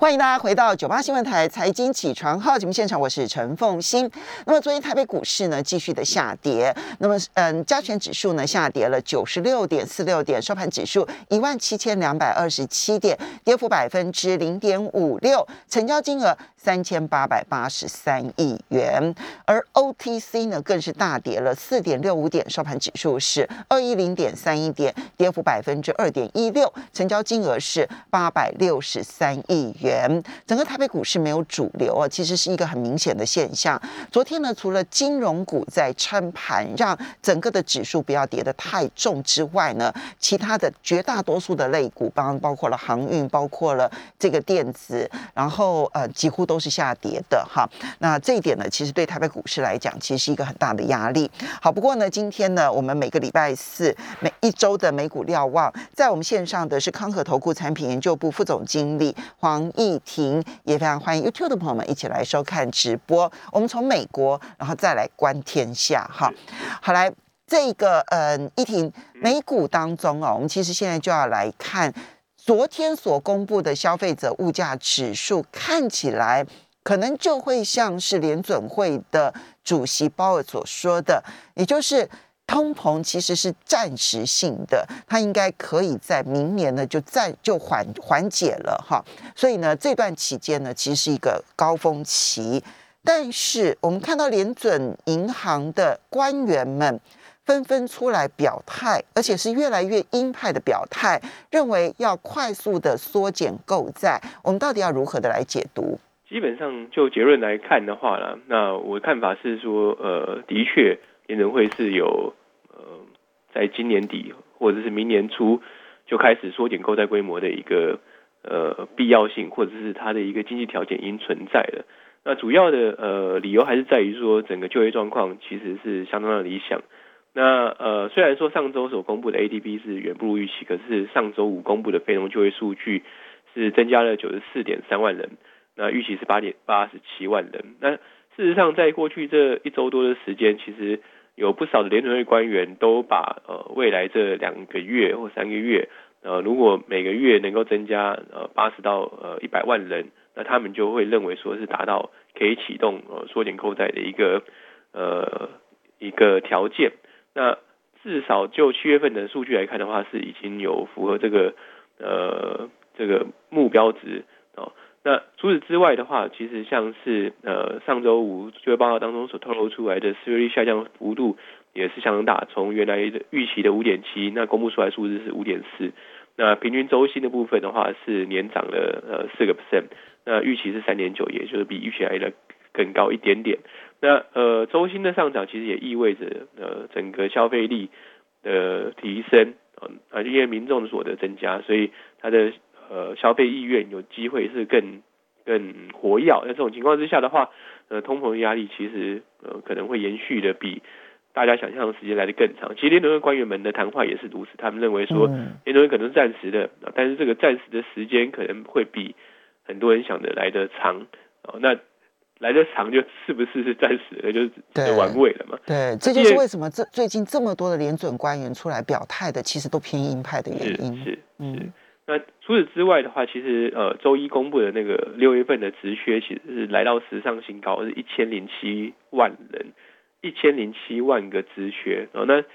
欢迎大家回到九八新闻台财经起床号节目现场，我是陈凤欣。那么昨天台北股市呢继续的下跌，那么嗯加权指数呢下跌了九十六点四六点，收盘指数一万七千两百二十七点，跌幅百分之零点五六，成交金额三千八百八十三亿元。而 OTC 呢更是大跌了四点六五点，收盘指数是二一零点三一点，跌幅百分之二点一六，成交金额是八百六十三亿元。整个台北股市没有主流啊，其实是一个很明显的现象。昨天呢，除了金融股在撑盘，让整个的指数不要跌得太重之外呢，其他的绝大多数的类股，包包括了航运，包括了这个电子，然后呃，几乎都是下跌的哈。那这一点呢，其实对台北股市来讲，其实是一个很大的压力。好，不过呢，今天呢，我们每个礼拜四每一周的美股瞭望，在我们线上的是康和投顾产品研究部副总经理黄。易婷也非常欢迎 YouTube 的朋友们一起来收看直播。我们从美国，然后再来观天下。哈，好来，这个嗯，易婷，美股当中啊，我们其实现在就要来看昨天所公布的消费者物价指数，看起来可能就会像是联准会的主席鲍尔所说的，也就是。通膨其实是暂时性的，它应该可以在明年呢就暂就缓缓解了哈。所以呢，这段期间呢，其实是一个高峰期。但是我们看到联准银行的官员们纷纷出来表态，而且是越来越鹰派的表态，认为要快速的缩减购债。我们到底要如何的来解读？基本上就结论来看的话呢，那我的看法是说，呃，的确联准会是有呃。在今年底或者是明年初就开始缩减购债规模的一个呃必要性，或者是它的一个经济条件已经存在了。那主要的呃理由还是在于说，整个就业状况其实是相当的理想。那呃虽然说上周所公布的 ADP 是远不如预期，可是上周五公布的非农就业数据是增加了九十四点三万人，那预期是八点八十七万人。那事实上，在过去这一周多的时间，其实有不少的联准会官员都把呃未来这两个月或三个月，呃如果每个月能够增加呃八十到呃一百万人，那他们就会认为说是达到可以启动呃缩减购债的一个呃一个条件。那至少就七月份的数据来看的话，是已经有符合这个呃这个目标值哦。那除此之外的话，其实像是呃上周五就业报告当中所透露出来的失业率下降幅度也是相当大，从原来的预期的五点七，那公布出来数字是五点四，那平均周薪的部分的话是年涨了呃四个 percent，那预期是三点九，也就是比预期来的更高一点点。那呃周薪的上涨其实也意味着呃整个消费力的提升，啊因为民众的所得增加，所以它的。呃，消费意愿有机会是更更活跃。在这种情况之下的话，呃，通膨压力其实呃可能会延续的比大家想象的时间来的更长。其实联储会官员们的谈话也是如此，他们认为说联储会可能是暂时的，但是这个暂时的时间可能会比很多人想的来的长。哦，那来的长就是不是是暂时的，就是玩味了嘛？对，这就是为什么这最近这么多的联准官员出来表态的，其实都偏鹰派的原因。是，嗯。那除此之外的话，其实呃，周一公布的那个六月份的职缺其实是来到史上新高，是一千零七万人，一千零七万个职缺。然哦，那事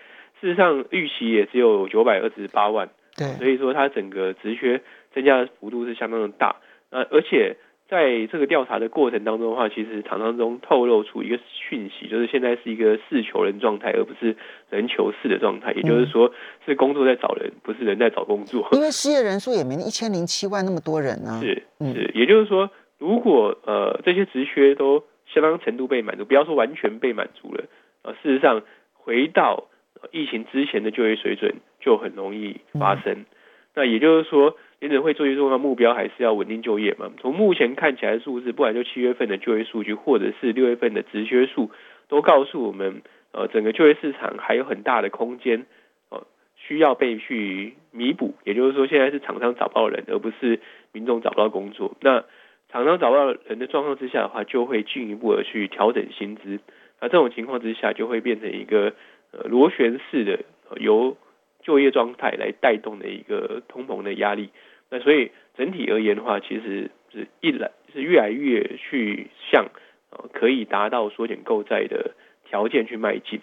实上预期也只有九百二十八万，对，所以说它整个职缺增加的幅度是相当的大。那而且。在这个调查的过程当中的话，其实厂商中透露出一个讯息，就是现在是一个事求人状态，而不是人求事的状态。也就是说，是工作在找人，不是人在找工作。因为失业人数也没一千零七万那么多人呢。是是，也就是说，如果呃这些职缺都相当程度被满足，不要说完全被满足了，呃，事实上回到疫情之前的就业水准就很容易发生。那也就是说。联准会最重要目标还是要稳定就业嘛？从目前看起来的数字，不管就七月份的就业数据，或者是六月份的职缺数，都告诉我们，呃，整个就业市场还有很大的空间，呃，需要被去弥补。也就是说，现在是厂商找不到人，而不是民众找不到工作。那厂商找不到人的状况之下的话，就会进一步的去调整薪资。那这种情况之下，就会变成一个螺旋式的由就业状态来带动的一个通膨的压力。那所以整体而言的话，其实是一来是越来越去向呃可以达到缩减购债的条件去迈进。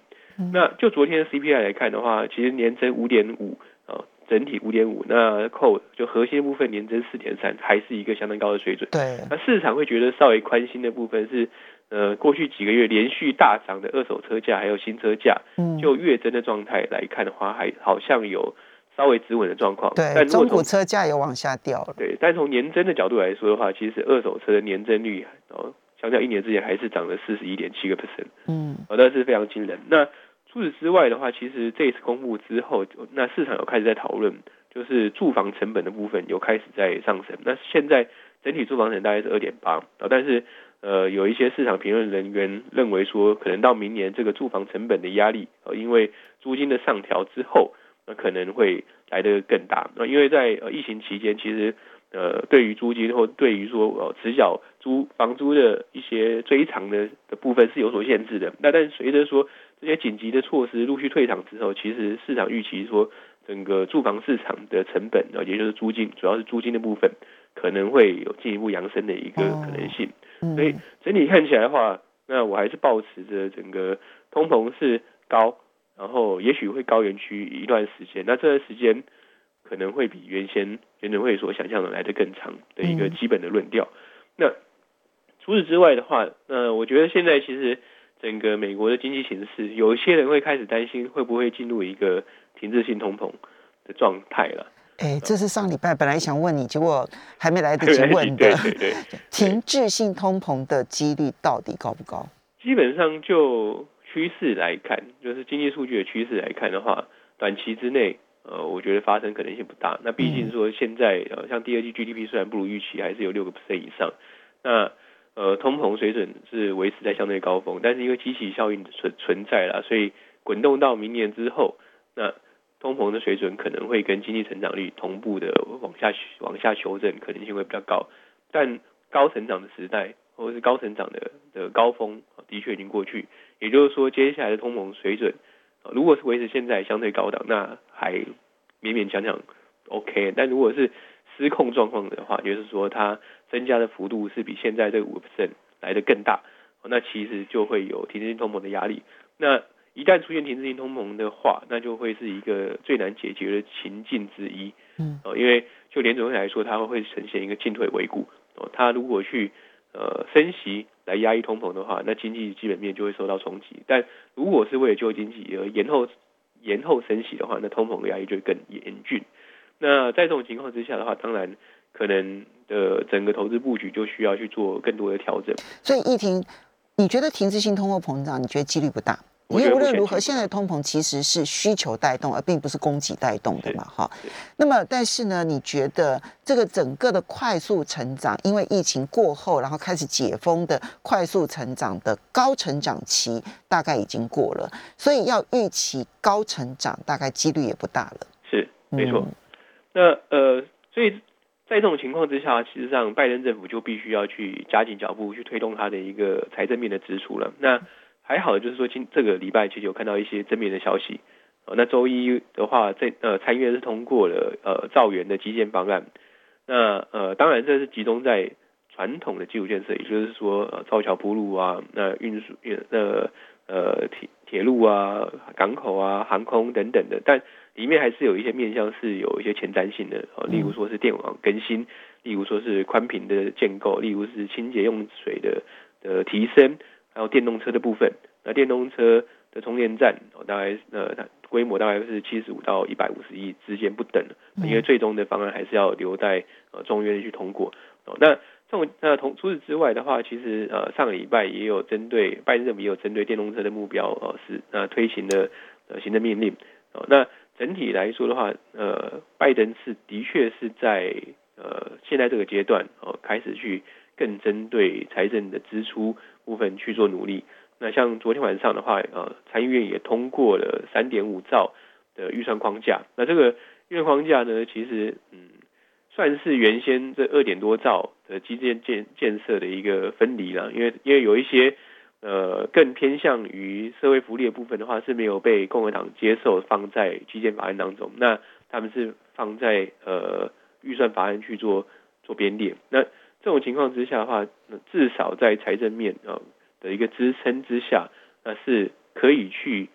那就昨天的 CPI 来看的话，其实年增五点五，呃，整体五点五，那扣就核心部分年增四点三，还是一个相当高的水准。对，那市场会觉得稍微宽心的部分是，呃，过去几个月连续大涨的二手车价还有新车价，嗯，就月增的状态来看的话，还好像有稍微止稳的状况。对，但中古车价也往下掉了。对，但从年增的角度来说的话，其实二手车的年增率哦，相较一年之前还是涨了四十一点七个 percent，嗯哦，那是非常惊人。那除此之外的话，其实这一次公布之后，那市场有开始在讨论，就是住房成本的部分有开始在上升。那现在整体住房成本大概是二点八啊，但是呃，有一些市场评论人员认为说，可能到明年这个住房成本的压力，呃，因为租金的上调之后，那可能会来得更大。那因为在呃疫情期间，其实呃，对于租金或对于说呃迟缴租房租的一些追偿的的部分是有所限制的。那但是随着说这些紧急的措施陆续退场之后，其实市场预期说整个住房市场的成本，呃，也就是租金，主要是租金的部分，可能会有进一步扬升的一个可能性。嗯，所以整体看起来的话，那我还是保持着整个通膨是高，然后也许会高原区一段时间。那这段时间可能会比原先原准会所想象的来得更长的一个基本的论调。那除此之外的话，那我觉得现在其实整个美国的经济形势，有一些人会开始担心会不会进入一个停滞性通膨的状态了。哎，这是上礼拜本来想问你，结果还没来得及问对的。对对，停滞性通膨的几率到底高不高？基本上就趋势来看，就是经济数据的趋势来看的话，短期之内，呃，我觉得发生可能性不大。那毕竟说现在，呃，像第二季 GDP 虽然不如预期，还是有六个 percent 以上，那呃，通膨水准是维持在相对高峰，但是因为机器效应存存在啦，所以滚动到明年之后，那通膨的水准可能会跟经济成长率同步的往下往下修正，可能性会比较高。但高成长的时代或者是高成长的的高峰，的确已经过去。也就是说，接下来的通膨水准，如果是维持现在相对高档，那还勉勉强强 OK。但如果是失控状况的话，就是说它增加的幅度是比现在这个五 percent 来的更大，那其实就会有停滞性通膨的压力。那一旦出现停滞性通膨的话，那就会是一个最难解决的情境之一。嗯，哦因为就联准会来说，它会呈现一个进退维谷。哦，它如果去呃升息来压抑通膨的话，那经济基本面就会受到冲击。但如果是为了救经济而延后延后升息的话，那通膨的压抑就会更严峻。那在这种情况之下的话，当然可能的整个投资布局就需要去做更多的调整。所以，议婷，你觉得停滞性通货膨胀，你觉得几率不大？因为无论如何，现在的通膨其实是需求带动，而并不是供给带动的嘛，哈。那么，但是呢，你觉得这个整个的快速成长，因为疫情过后，然后开始解封的快速成长的高成长期，大概已经过了，所以要预期高成长，大概几率也不大了。是，没错。嗯那呃，所以在这种情况之下，其实上拜登政府就必须要去加紧脚步，去推动他的一个财政面的支出了。那还好的就是说，今这个礼拜其实有看到一些正面的消息。哦，那周一的话，这呃参议院是通过了呃造园的基建方案。那呃，当然这是集中在传统的基础建设，也就是说呃造桥铺路啊，那运输运呃呃铁铁路啊、港口啊、航空等等的，但里面还是有一些面向是有一些前瞻性的，哦，例如说是电网更新，例如说是宽频的建构，例如是清洁用水的的提升，还有电动车的部分。那电动车的充电站，哦，大概呃它规模大概是七十五到一百五十亿之间不等，因为最终的方案还是要留待呃众院去通过。哦，那这种那同除此之外的话，其实呃上个礼拜也有针对拜登政府也有针对电动车的目标，呃是呃推行的呃行政命令。哦，那整体来说的话，呃，拜登是的确是在呃现在这个阶段哦，开始去更针对财政的支出部分去做努力。那像昨天晚上的话，呃，参议院也通过了三点五兆的预算框架。那这个预算框架呢，其实嗯，算是原先这二点多兆的基建建建设的一个分离了，因为因为有一些。呃，更偏向于社会福利的部分的话，是没有被共和党接受放在基建法案当中。那他们是放在呃预算法案去做做编列。那这种情况之下的话，至少在财政面啊的一个支撑之下，那是可以去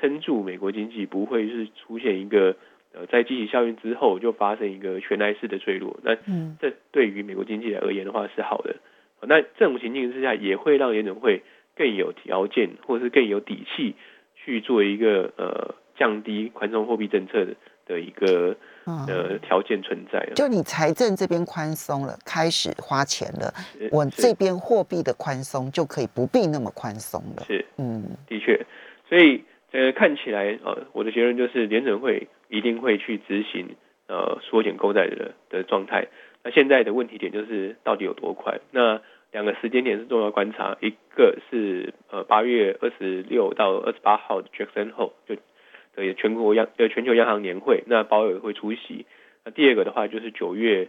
撑住美国经济，不会是出现一个呃在积极效应之后就发生一个全来式的坠落。那这对于美国经济而言的话是好的。那这种情境之下，也会让联准会更有条件，或者是更有底气去做一个呃降低宽松货币政策的的一个呃条件存在。就你财政这边宽松了，开始花钱了，我这边货币的宽松就可以不必那么宽松了。是，嗯，的确，所以呃看起来呃我的结论就是联准会一定会去执行呃缩减购债的的状态。那现在的问题点就是到底有多快？那两个时间点是重要观察，一个是呃八月二十六到二十八号的 Jackson 后就的全国央呃全球央行年会，那鲍尔会出席。那第二个的话就是九月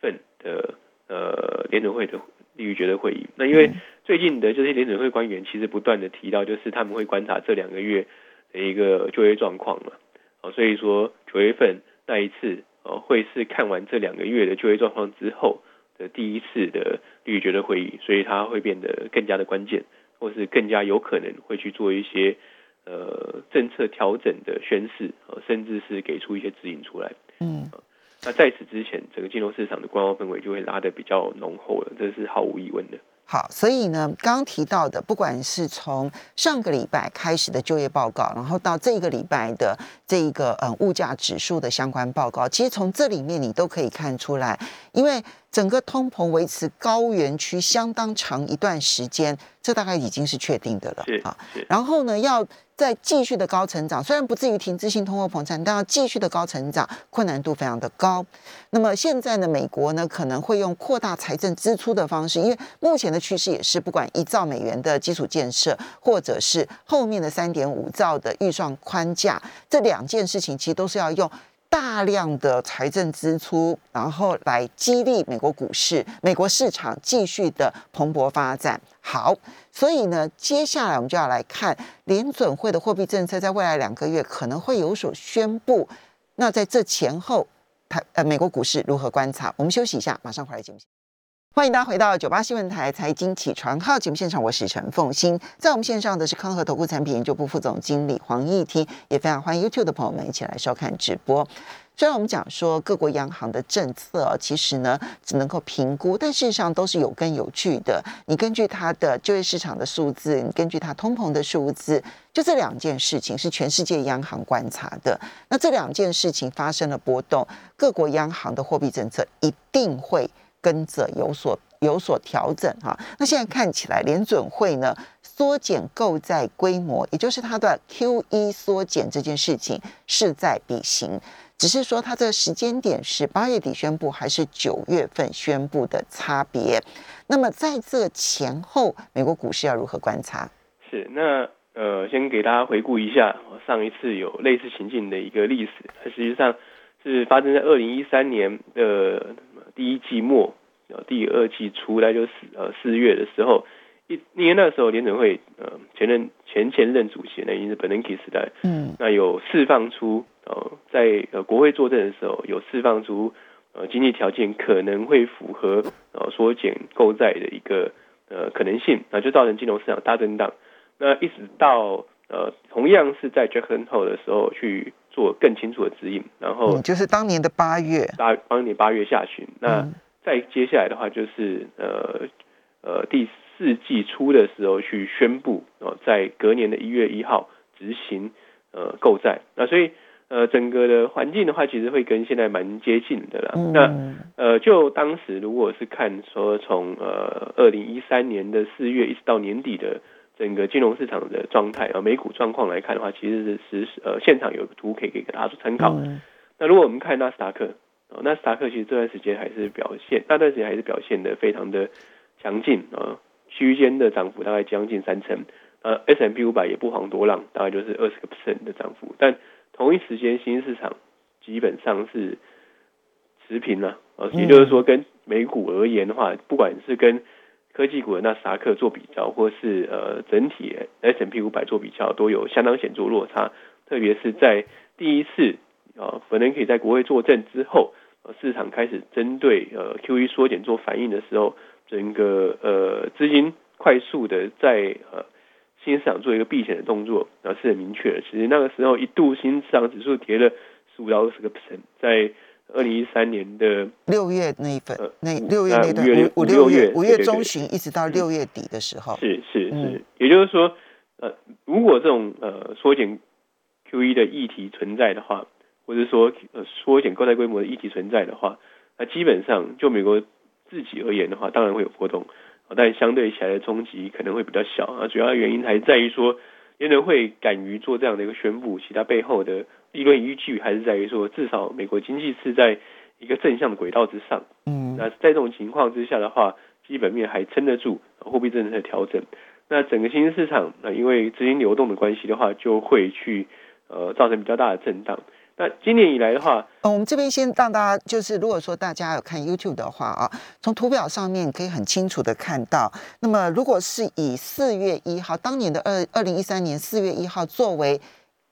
份的呃联准会的利率决策会议。那因为最近的这些联准会官员其实不断的提到，就是他们会观察这两个月的一个就业状况嘛，哦，所以说九月份那一次。哦，会是看完这两个月的就业状况之后的第一次的利率决策会议，所以它会变得更加的关键，或是更加有可能会去做一些呃政策调整的宣示，呃，甚至是给出一些指引出来。嗯，那在此之前，整个金融市场的观望氛围就会拉得比较浓厚了，这是毫无疑问的。好，所以呢，刚刚提到的，不管是从上个礼拜开始的就业报告，然后到这个礼拜的这一个嗯物价指数的相关报告，其实从这里面你都可以看出来，因为。整个通膨维持高原区相当长一段时间，这大概已经是确定的了啊。然后呢，要在继续的高成长，虽然不至于停滞性通货膨胀，但要继续的高成长，困难度非常的高。那么现在呢，美国呢可能会用扩大财政支出的方式，因为目前的趋势也是，不管一兆美元的基础建设，或者是后面的三点五兆的预算框架，这两件事情其实都是要用。大量的财政支出，然后来激励美国股市、美国市场继续的蓬勃发展。好，所以呢，接下来我们就要来看联准会的货币政策，在未来两个月可能会有所宣布。那在这前后，台呃美国股市如何观察？我们休息一下，马上回来节目。欢迎大家回到九八新闻台财经起床号节目现场，我是陈凤欣，在我们线上的是康和投顾产品研究部副总经理黄义婷，也非常欢迎 YouTube 的朋友们一起来收看直播。虽然我们讲说各国央行的政策其实呢只能够评估，但事实上都是有根有据的。你根据它的就业市场的数字，你根据它通膨的数字，就这两件事情是全世界央行观察的。那这两件事情发生了波动，各国央行的货币政策一定会。跟着有所有所调整哈，那现在看起来联准会呢缩减购债规模，也就是它的 Q E 缩减这件事情势在必行，只是说它这个时间点是八月底宣布还是九月份宣布的差别。那么在这前后，美国股市要如何观察？是那呃，先给大家回顾一下上一次有类似情境的一个历史，它实际上是发生在二零一三年的。第一季末，呃，第二季初，来就是呃四月的时候，一因为那时候联准会呃前任前前任主席呢，已经是 Bernanke 时代，嗯，那有释放出呃在呃国会作证的时候，有释放出呃经济条件可能会符合呃缩减购债的一个呃可能性，那就造成金融市场大震荡。那一直到呃同样是在 Jackson Hole 的时候去。做更清楚的指引，然后就是当年的八月，八当年八月下旬，那再接下来的话就是呃呃第四季初的时候去宣布哦，在隔年的一月一号执行呃购债，那所以呃整个的环境的话，其实会跟现在蛮接近的啦。那呃就当时如果是看说从呃二零一三年的四月一直到年底的。整个金融市场的状态啊，美股状况来看的话，其实是实呃现场有个图可以给大家做参考。那如果我们看纳斯达克，纳斯达克其实这段时间还是表现，那段时间还是表现的非常的强劲啊，区间的涨幅大概将近三成。呃，S M P 五百也不遑多让，大概就是二十个 percent 的涨幅。但同一时间，新兴市场基本上是持平了啊，也就是说，跟美股而言的话，不管是跟科技股的纳斯达克做比较，或是呃整体 S M P 五百做比较，都有相当显著落差。特别是在第一次啊，可能可以在国会作证之后，市场开始针对呃 Q E 缩减做反应的时候，整个呃资金快速的在呃新市场做一个避险的动作，然后是很明确的。其实那个时候一度新市场指数跌了十五到二十个 percent，在二零一三年的六月那一份呃，那五六月那段呃五月五六六月五月中旬一直到六月底的时候，是是嗯是，也就是说，呃，如果这种呃缩减 Q E 的议题存在的话，或者说呃缩减购债规模的议题存在的话，那基本上就美国自己而言的话，当然会有波动，啊但相对起来的冲击可能会比较小啊。主要的原因还在于说，联准会敢于做这样的一个宣布，其他背后的理论依据还是在于说，至少美国经济是在一个正向的轨道之上。嗯那在这种情况之下的话，基本面还撑得住呃货币政策的调整。那整个新兴市场，那因为资金流动的关系的话，就会去呃造成比较大的震荡。那今年以来的话，呃，我们这边先让大家，就是如果说大家有看 YouTube 的话啊，从图表上面可以很清楚的看到，那么如果是以四月一号当年的二二零一三年四月一号作为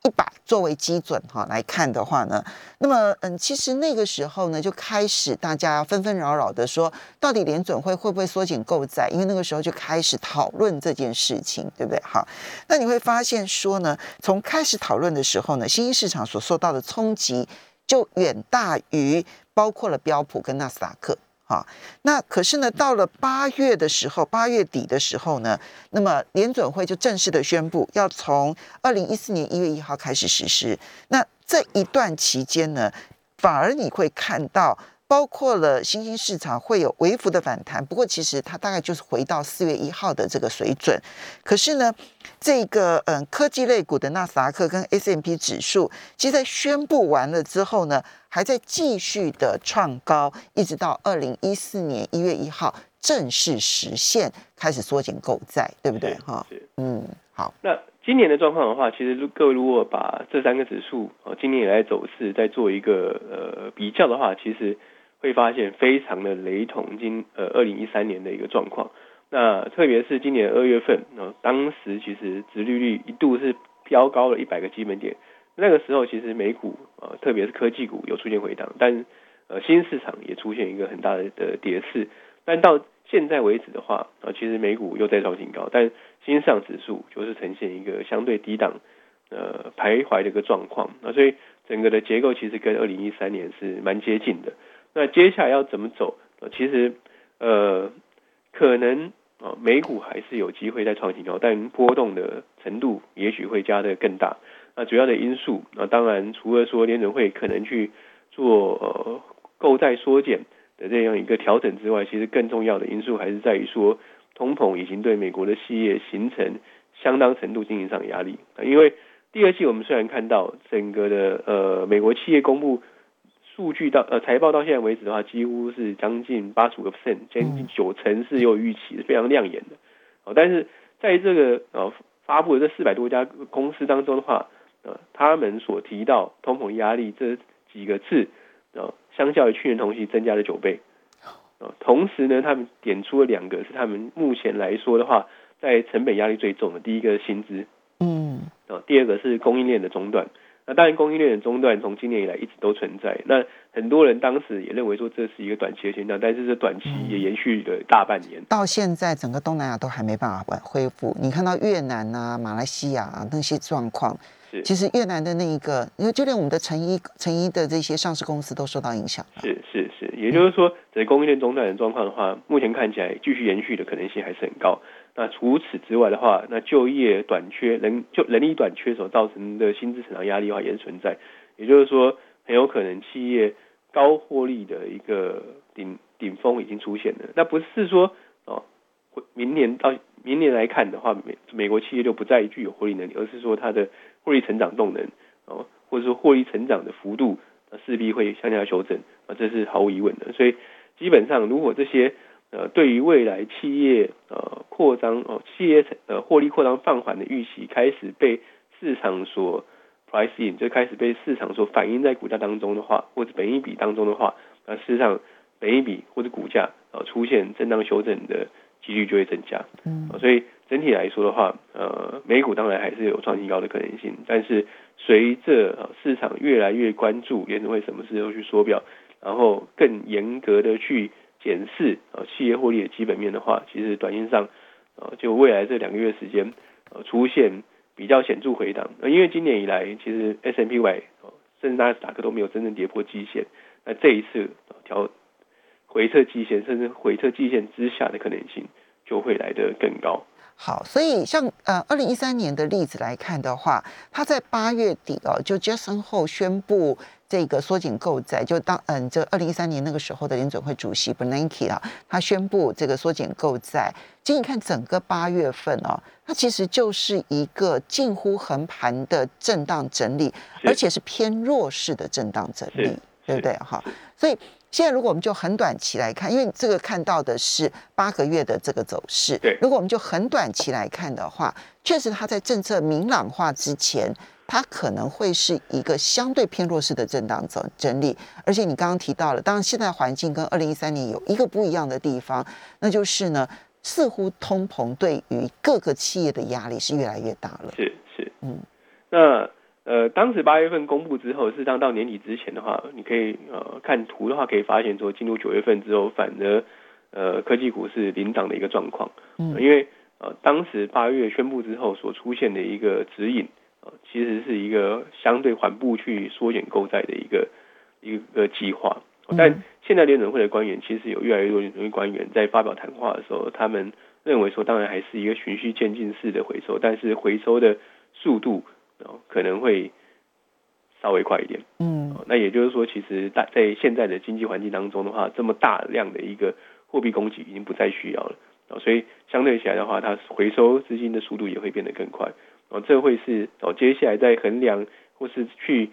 一百作为基准哈来看的话呢，那么嗯，其实那个时候呢就开始大家纷纷扰扰的说，到底联准会会不会缩减购债？因为那个时候就开始讨论这件事情，对不对？好，那你会发现说呢，从开始讨论的时候呢，新兴市场所受到的冲击就远大于包括了标普跟纳斯达克。好，那可是呢，到了八月的时候，八月底的时候呢，那么联准会就正式的宣布，要从二零一四年一月一号开始实施。那这一段期间呢，反而你会看到，包括了新兴市场会有微幅的反弹，不过其实它大概就是回到四月一号的这个水准。可是呢，这个嗯科技类股的纳斯达克跟 S M P 指数，其实在宣布完了之后呢，还在继续的创高，一直到二零一四年一月一号正式实现开始缩减购债，对不对？哈，嗯，好，那今年的状况的话，其实各位如果把这三个指数呃今年以来走势再做一个呃比较的话，其实会发现非常的雷同今呃二零一三年的一个状况。那特别是今年二月份，呃，当时其实殖利率一度是飙高了一百个基本点，那个时候其实美股呃特别是科技股有出现回档，但呃新市场也出现一个很大的的跌势。但到现在为止的话，啊、其实美股又再创新高，但新上指数就是呈现一个相对低档呃徘徊的一个状况啊，所以整个的结构其实跟二零一三年是蛮接近的。那接下来要怎么走？呃、其实呃可能啊、美股还是有机会再创新高，但波动的程度也许会加的更大。那主要的因素那当然除了说联准会可能去做呃购债缩减的这样一个调整之外，其实更重要的因素还是在于说，通膨已经对美国的企业形成相当程度经营上的压力。啊因为第二季我们虽然看到整个的呃美国企业公布数据到呃财报到现在为止的话，几乎是将近八十五个 percent，将近九成是有预期，是非常亮眼的。哦，但是在这个呃发布的这四百多家公司当中的话，呃，他们所提到通膨压力这几个字，呃，相较于去年同期增加了九倍。呃，同时呢，他们点出了两个是他们目前来说的话，在成本压力最重的，第一个是薪资，嗯啊，第二个是供应链的中断。那当然，供应链的中断从今年以来一直都存在。那很多人当时也认为说这是一个短期的现象，但是这短期也延续了大半年。到现在整个东南亚都还没办法完恢复。你看到越南啊、马来西亚啊那些状况，是其实越南的那一个，因为就连我们的成衣、成衣的这些上市公司都受到影响。是是是，也就是说，在供应链中断的状况的话，目前看起来继续延续的可能性还是很高。那除此之外的话，那就业短缺、人就人力短缺所造成的薪资成长压力的话也是存在。也就是说，很有可能企业高获利的一个顶顶峰已经出现了。那不是说哦，明年到明年来看的话，美美国企业就不再具有获利能力，而是说它的获利成长动能哦，或者说获利成长的幅度，那势必会向下修正啊，这是毫无疑问的。所以基本上，如果这些呃对于未来企业呃扩张哦，企业呃获利扩张放缓的预期开始被市场所 price in，就开始被市场所反映在股价当中的话，或者本一比当中的话，那事实上本一比或者股价呃出现震荡修正的几率就会增加。嗯呃所以整体来说的话，呃，美股当然还是有创新高的可能性，但是随着、市场越来越关注联储会什么时候去缩表，然后更严格的去检视啊企业获利的基本面的话，其实短线上呃就未来这两个月时间呃出现比较显著回档，呃因为今年以来其实 S M P Y 甚至纳斯达克都没有真正跌破基线，那这一次调回撤基线，甚至回撤基线之下的可能性就会来得更高。好，所以像呃，二零一三年的例子来看的话，他在八月底哦，就 Jackson 后宣布这个缩紧购债，就当嗯，这二零一三年那个时候的联准会主席 Bernanke 啊，他宣布这个缩减购债。其实你看整个八月份哦，它其实就是一个近乎横盘的震荡整理，而且是偏弱势的震荡整理，对不对？哈，所以。现在如果我们就很短期来看，因为这个看到的是八个月的这个走势。对，如果我们就很短期来看的话，确实它在政策明朗化之前，它可能会是一个相对偏弱势的震荡整整理。而且你刚刚提到了，当然现在环境跟二零一三年有一个不一样的地方，那就是呢，似乎通膨对于各个企业的压力是越来越大了。是是，嗯，那。呃，当时八月份公布之后，事实上到年底之前的话，你可以呃看图的话，可以发现说进入九月份之后，反而呃科技股是领涨的一个状况。嗯，因为呃当时八月宣布之后所出现的一个指引，呃其实是一个相对缓步去缩减购债的一个一个计划。但现在联准会的官员其实有越来越多联准会官员在发表谈话的时候，他们认为说，当然还是一个循序渐进式的回收，但是回收的速度。哦，可能会稍微快一点。嗯，那也就是说，其实大在现在的经济环境当中的话，这么大量的一个货币供给已经不再需要了。哦，所以相对起来的话，它回收资金的速度也会变得更快。哦，这会是哦接下来在衡量或是去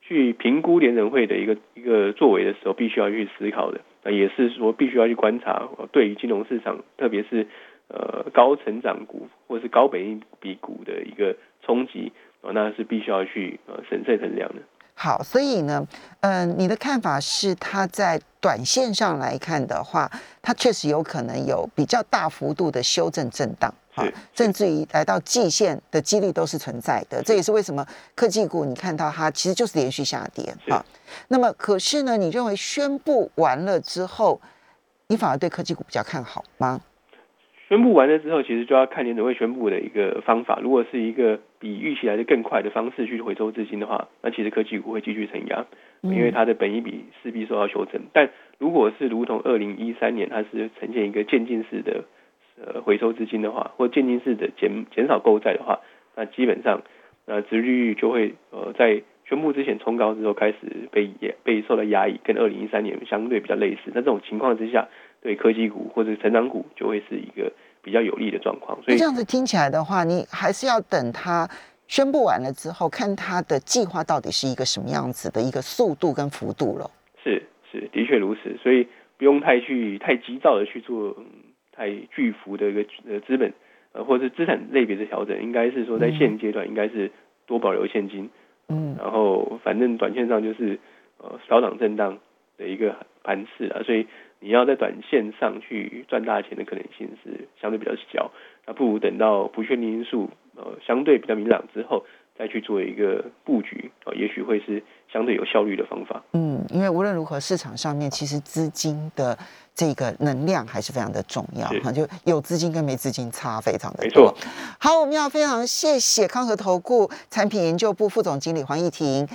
去评估联人会的一个一个作为的时候，必须要去思考的。那也是说，必须要去观察对于金融市场，特别是呃高成长股或是高本益比股的一个冲击。那是必须要去呃审慎衡量的。好，所以呢，嗯，你的看法是，它在短线上来看的话，它确实有可能有比较大幅度的修正震荡，啊，甚至于来到季线的几率都是存在的。这也是为什么科技股你看到它其实就是连续下跌啊。那么，可是呢，你认为宣布完了之后，你反而对科技股比较看好吗？宣布完了之后，其实就要看联准会宣布的一个方法。如果是一个比预期来的更快的方式去回收资金的话，那其实科技股会继续承压，因为它的本益比势必受到修正。但如果是如同二零一三年，它是呈现一个渐进式的呃回收资金的话，或渐进式的减减少购债的话，那基本上呃，殖利率就会呃在宣布之前冲高之后开始被被受到压抑，跟二零一三年相对比较类似。那这种情况之下。对科技股或者成长股就会是一个比较有利的状况。所以这样子听起来的话，你还是要等它宣布完了之后，看它的计划到底是一个什么样子的一个速度跟幅度了。是是，的确如此。所以不用太去太急躁的去做太巨幅的一个呃资本呃或者是资产类别的调整，应该是说在现阶段应该是多保留现金。嗯，然后反正短线上就是呃小涨震荡的一个盘势啊，所以。你要在短线上去赚大钱的可能性是相对比较小，那不如等到不确定因素呃相对比较明朗之后，再去做一个布局啊，也许会是相对有效率的方法。嗯，因为无论如何，市场上面其实资金的这个能量还是非常的重要哈，就有资金跟没资金差非常的多。好，我们要非常谢谢康和投顾产品研究部副总经理黄义婷